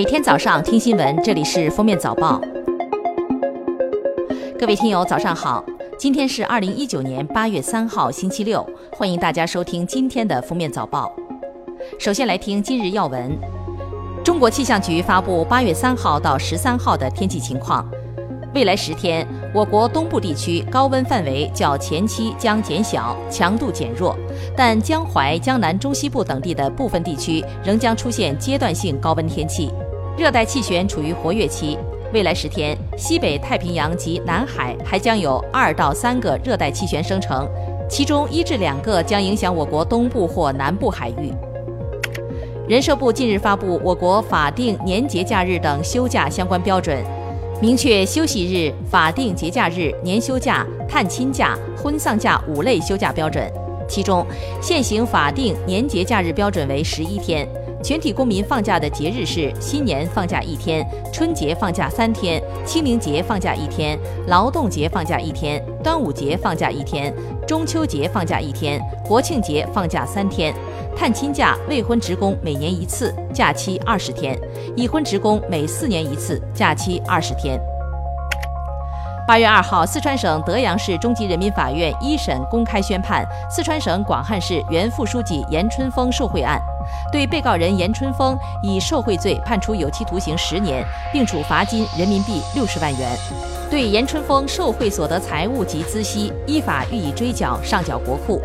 每天早上听新闻，这里是封面早报。各位听友，早上好！今天是二零一九年八月三号，星期六，欢迎大家收听今天的封面早报。首先来听今日要闻：中国气象局发布八月三号到十三号的天气情况。未来十天，我国东部地区高温范围较前期将减小，强度减弱，但江淮、江南、中西部等地的部分地区仍将出现阶段性高温天气。热带气旋处于活跃期，未来十天，西北太平洋及南海还将有二到三个热带气旋生成，其中一至两个将影响我国东部或南部海域。人社部近日发布我国法定年节假日等休假相关标准。明确休息日、法定节假日、年休假、探亲假、婚丧假五类休假标准，其中现行法定年节假日标准为十一天，全体公民放假的节日是新年放假一天、春节放假三天、清明节放假一天、劳动节放假一天、端午节放假一天、中秋节放假一天、国庆节放假三天。探亲假，未婚职工每年一次，假期二十天；已婚职工每四年一次，假期二十天。八月二号，四川省德阳市中级人民法院一审公开宣判四川省广汉市原副书记严春风受贿案，对被告人严春风以受贿罪判处有期徒刑十年，并处罚金人民币六十万元。对严春风受贿所得财物及孳息，依法予以追缴上缴国库。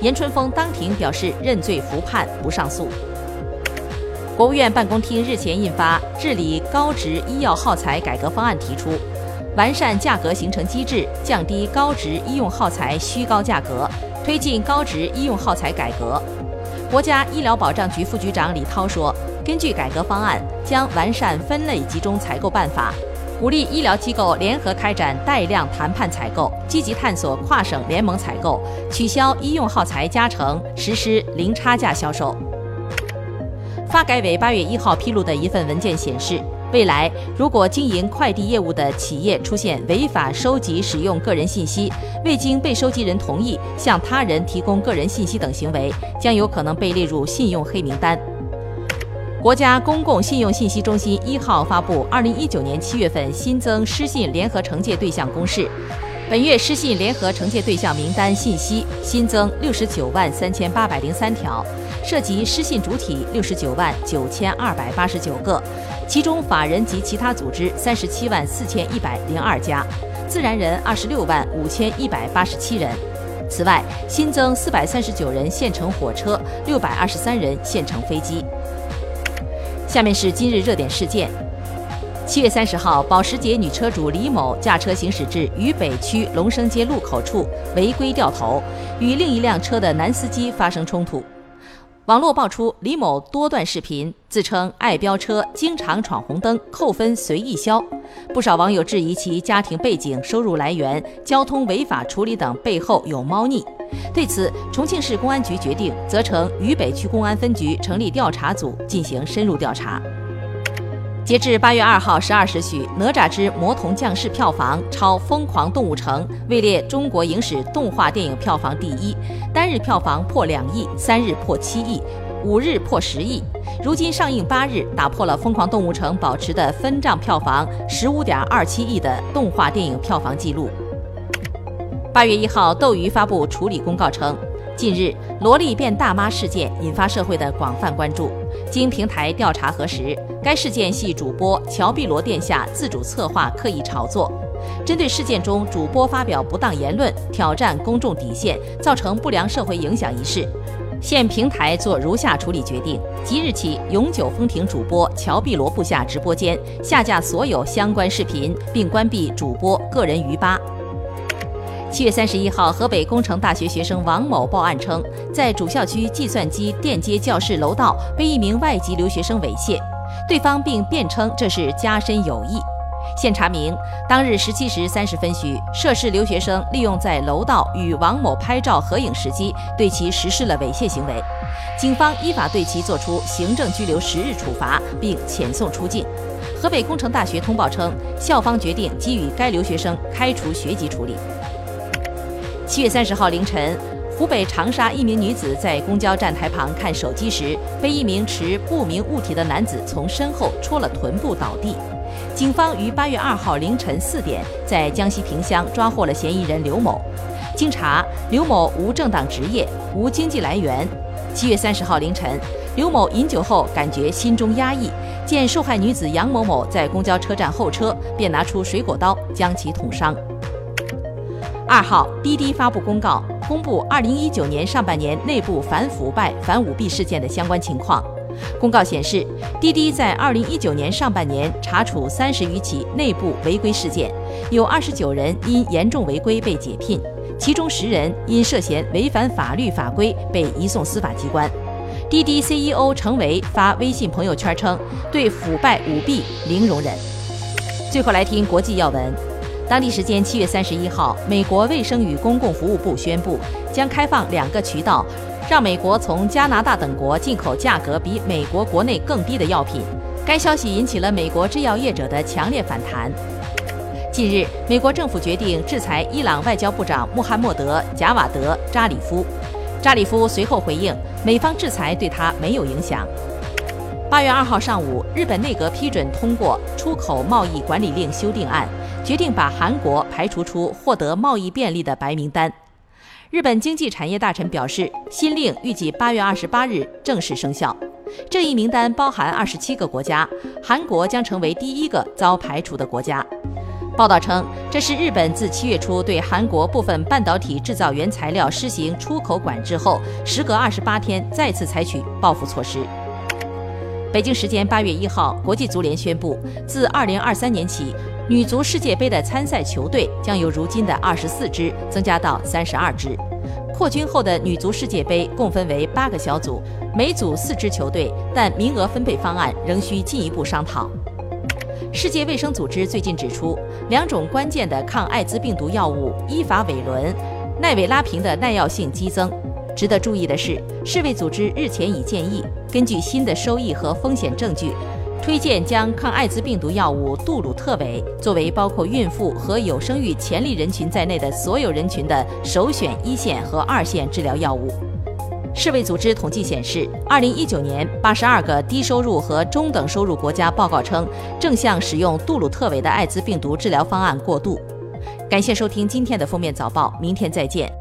严春风当庭表示认罪服判，不上诉。国务院办公厅日前印发《治理高值医药耗材改革方案》，提出完善价格形成机制，降低高值医用耗材虚高价格，推进高值医用耗材改革。国家医疗保障局副局长李涛说，根据改革方案，将完善分类集中采购办法。鼓励医疗机构联合开展带量谈判采购，积极探索跨省联盟采购，取消医用耗材加成，实施零差价销售。发改委八月一号披露的一份文件显示，未来如果经营快递业务的企业出现违法收集、使用个人信息，未经被收集人同意向他人提供个人信息等行为，将有可能被列入信用黑名单。国家公共信用信息中心一号发布二零一九年七月份新增失信联合惩戒对象公示，本月失信联合惩戒对象名单信息新增六十九万三千八百零三条，涉及失信主体六十九万九千二百八十九个，其中法人及其他组织三十七万四千一百零二家，自然人二十六万五千一百八十七人。此外，新增四百三十九人现乘火车，六百二十三人现乘飞机。下面是今日热点事件。七月三十号，保时捷女车主李某驾车行驶至渝北区龙生街路口处，违规掉头，与另一辆车的男司机发生冲突。网络爆出李某多段视频，自称爱飙车，经常闯红灯，扣分随意消。不少网友质疑其家庭背景、收入来源、交通违法处理等背后有猫腻。对此，重庆市公安局决定责成渝北区公安分局成立调查组进行深入调查。截至八月二号十二时许，《哪吒之魔童降世》票房超《疯狂动物城》，位列中国影史动画电影票房第一，单日票房破两亿，三日破七亿，五日破十亿。如今上映八日，打破了《疯狂动物城》保持的分账票房十五点二七亿的动画电影票房纪录。八月一号，斗鱼发布处理公告称，近日萝莉变大妈事件引发社会的广泛关注。经平台调查核实，该事件系主播乔碧罗殿下自主策划、刻意炒作。针对事件中主播发表不当言论、挑战公众底线，造成不良社会影响一事，现平台作如下处理决定：即日起永久封停主播乔碧罗部下直播间，下架所有相关视频，并关闭主播个人鱼吧。七月三十一号，河北工程大学学生王某报案称，在主校区计算机电接教室楼道被一名外籍留学生猥亵，对方并辩称这是加深友谊。现查明，当日十七时三十分许，涉事留学生利用在楼道与王某拍照合影时机，对其实施了猥亵行为。警方依法对其作出行政拘留十日处罚，并遣送出境。河北工程大学通报称，校方决定给予该留学生开除学籍处理。七月三十号凌晨，湖北长沙一名女子在公交站台旁看手机时，被一名持不明物体的男子从身后戳了臀部倒地。警方于八月二号凌晨四点在江西萍乡抓获了嫌疑人刘某。经查，刘某无正当职业，无经济来源。七月三十号凌晨，刘某饮酒后感觉心中压抑，见受害女子杨某某在公交车站候车，便拿出水果刀将其捅伤。二号，滴滴发布公告，公布二零一九年上半年内部反腐败、反舞弊事件的相关情况。公告显示，滴滴在二零一九年上半年查处三十余起内部违规事件，有二十九人因严重违规被解聘，其中十人因涉嫌违反法律法规被移送司法机关。滴滴 CEO 程维发微信朋友圈称，对腐败舞弊零容忍。最后来听国际要闻。当地时间七月三十一号，美国卫生与公共服务部宣布将开放两个渠道，让美国从加拿大等国进口价格比美国国内更低的药品。该消息引起了美国制药业者的强烈反弹。近日，美国政府决定制裁伊朗外交部长穆罕默德·贾瓦德·扎里夫。扎里夫随后回应，美方制裁对他没有影响。八月二号上午，日本内阁批准通过出口贸易管理令修订案。决定把韩国排除出获得贸易便利的白名单。日本经济产业大臣表示，新令预计八月二十八日正式生效。这一名单包含二十七个国家，韩国将成为第一个遭排除的国家。报道称，这是日本自七月初对韩国部分半导体制造原材料施行出口管制后，时隔二十八天再次采取报复措施。北京时间八月一号，国际足联宣布，自二零二三年起。女足世界杯的参赛球队将由如今的二十四支增加到三十二支。扩军后的女足世界杯共分为八个小组，每组四支球队，但名额分配方案仍需进一步商讨。世界卫生组织最近指出，两种关键的抗艾滋病毒药物伊法韦伦、奈韦拉平的耐药性激增。值得注意的是，世卫组织日前已建议，根据新的收益和风险证据。推荐将抗艾滋病毒药物杜鲁特韦作为包括孕妇和有生育潜力人群在内的所有人群的首选一线和二线治疗药物。世卫组织统计显示，二零一九年，八十二个低收入和中等收入国家报告称正向使用杜鲁特韦的艾滋病毒治疗方案过渡。感谢收听今天的封面早报，明天再见。